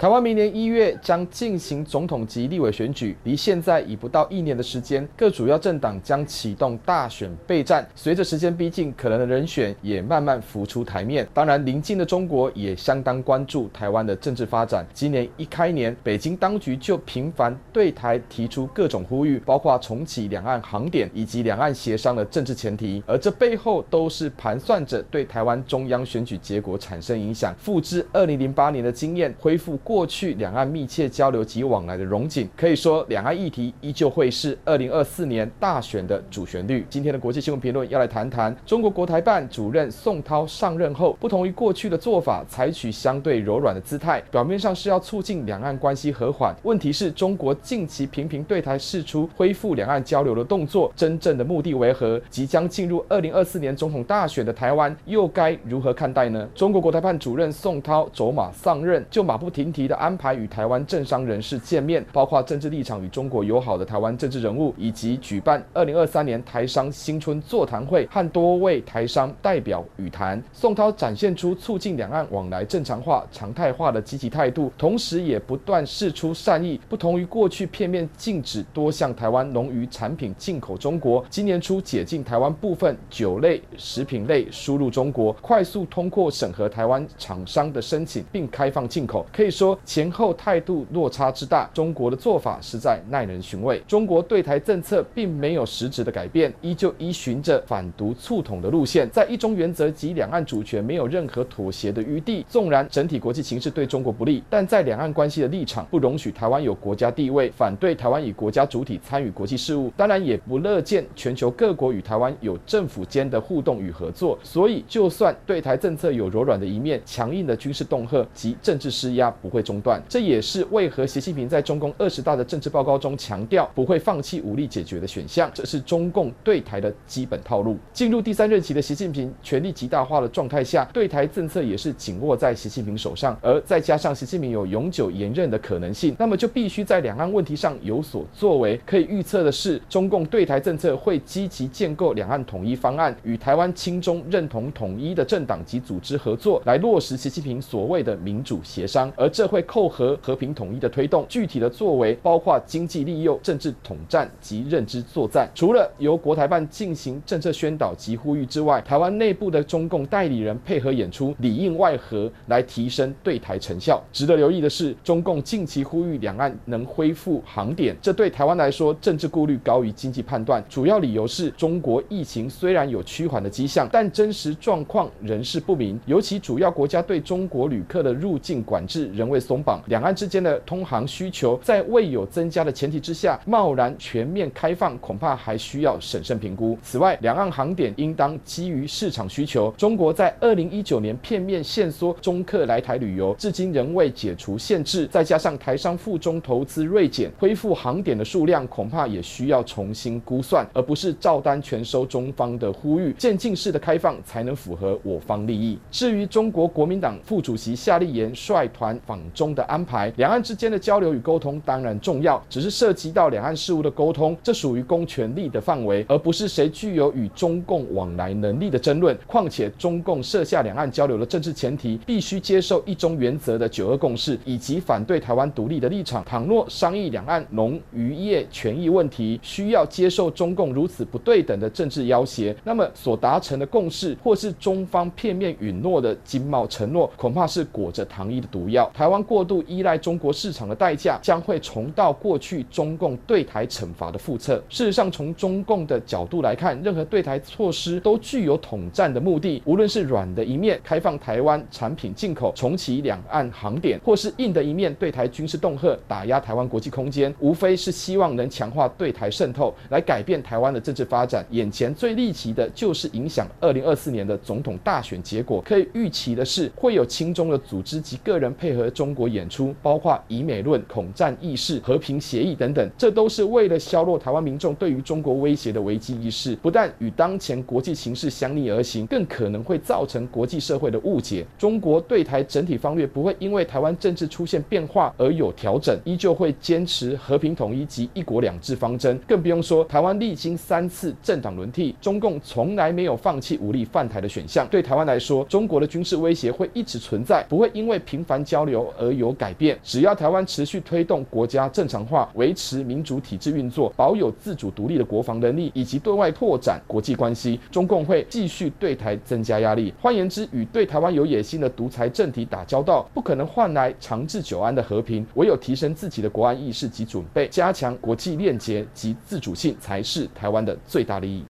台湾明年一月将进行总统及立委选举，离现在已不到一年的时间，各主要政党将启动大选备战。随着时间逼近，可能的人选也慢慢浮出台面。当然，邻近的中国也相当关注台湾的政治发展。今年一开年，北京当局就频繁对台提出各种呼吁，包括重启两岸航点以及两岸协商的政治前提，而这背后都是盘算着对台湾中央选举结果产生影响。复制二零零八年的经验，恢复。过去两岸密切交流及往来的荣景，可以说两岸议题依旧会是二零二四年大选的主旋律。今天的国际新闻评论要来谈谈中国国台办主任宋涛上任后，不同于过去的做法，采取相对柔软的姿态，表面上是要促进两岸关系和缓。问题是中国近期频频对台释出恢复两岸交流的动作，真正的目的为何？即将进入二零二四年总统大选的台湾又该如何看待呢？中国国台办主任宋涛走马上任，就马不停蹄。的安排与台湾政商人士见面，包括政治立场与中国友好的台湾政治人物，以及举办二零二三年台商新春座谈会，和多位台商代表与谈。宋涛展现出促进两岸往来正常化、常态化的积极态度，同时也不断释出善意。不同于过去片面禁止多项台湾农渔产品进口中国，今年初解禁台湾部分酒类、食品类输入中国，快速通过审核台湾厂商的申请，并开放进口，可以说。前后态度落差之大，中国的做法实在耐人寻味。中国对台政策并没有实质的改变，依旧依循着反独促统的路线，在一中原则及两岸主权没有任何妥协的余地。纵然整体国际形势对中国不利，但在两岸关系的立场，不容许台湾有国家地位，反对台湾以国家主体参与国际事务，当然也不乐见全球各国与台湾有政府间的互动与合作。所以，就算对台政策有柔软的一面，强硬的军事恫吓及政治施压不会。中断，这也是为何习近平在中共二十大的政治报告中强调不会放弃武力解决的选项，这是中共对台的基本套路。进入第三任期的习近平权力极大化的状态下，对台政策也是紧握在习近平手上，而再加上习近平有永久延任的可能性，那么就必须在两岸问题上有所作为。可以预测的是，中共对台政策会积极建构两岸统一方案，与台湾亲中认同统一的政党及组织合作，来落实习近平所谓的民主协商，而社会。扣合和平统一的推动，具体的作为包括经济利诱、政治统战及认知作战。除了由国台办进行政策宣导及呼吁之外，台湾内部的中共代理人配合演出，里应外合来提升对台成效。值得留意的是，中共近期呼吁两岸能恢复航点，这对台湾来说政治顾虑高于经济判断。主要理由是中国疫情虽然有趋缓的迹象，但真实状况仍是不明，尤其主要国家对中国旅客的入境管制仍未。松绑，两岸之间的通航需求在未有增加的前提之下，贸然全面开放恐怕还需要审慎评估。此外，两岸航点应当基于市场需求。中国在二零一九年片面限缩中客来台旅游，至今仍未解除限制。再加上台商赴中投资锐减，恢复航点的数量恐怕也需要重新估算，而不是照单全收中方的呼吁，渐进式的开放才能符合我方利益。至于中国国民党副主席夏立言率团访中的安排，两岸之间的交流与沟通当然重要，只是涉及到两岸事务的沟通，这属于公权力的范围，而不是谁具有与中共往来能力的争论。况且，中共设下两岸交流的政治前提，必须接受一中原则的九二共识，以及反对台湾独立的立场。倘若商议两岸农渔业权益问题，需要接受中共如此不对等的政治要挟，那么所达成的共识，或是中方片面允诺的经贸承诺，恐怕是裹着糖衣的毒药。台湾。过度依赖中国市场的代价，将会重蹈过去中共对台惩罚的覆辙。事实上，从中共的角度来看，任何对台措施都具有统战的目的。无论是软的一面，开放台湾产品进口，重启两岸航点，或是硬的一面，对台军事恫吓，打压台湾国际空间，无非是希望能强化对台渗透，来改变台湾的政治发展。眼前最立即的就是影响二零二四年的总统大选结果。可以预期的是，会有亲中的组织及个人配合中。国演出，包括以美论、恐战意识、和平协议等等，这都是为了削弱台湾民众对于中国威胁的危机意识，不但与当前国际形势相逆而行，更可能会造成国际社会的误解。中国对台整体方略不会因为台湾政治出现变化而有调整，依旧会坚持和平统一及一国两制方针。更不用说台湾历经三次政党轮替，中共从来没有放弃武力犯台的选项。对台湾来说，中国的军事威胁会一直存在，不会因为频繁交流而有改变。只要台湾持续推动国家正常化，维持民主体制运作，保有自主独立的国防能力，以及对外拓展国际关系，中共会继续对台增加压力。换言之，与对台湾有野心的独裁政体打交道，不可能换来长治久安的和平。唯有提升自己的国安意识及准备，加强国际链接及自主性，才是台湾的最大利益。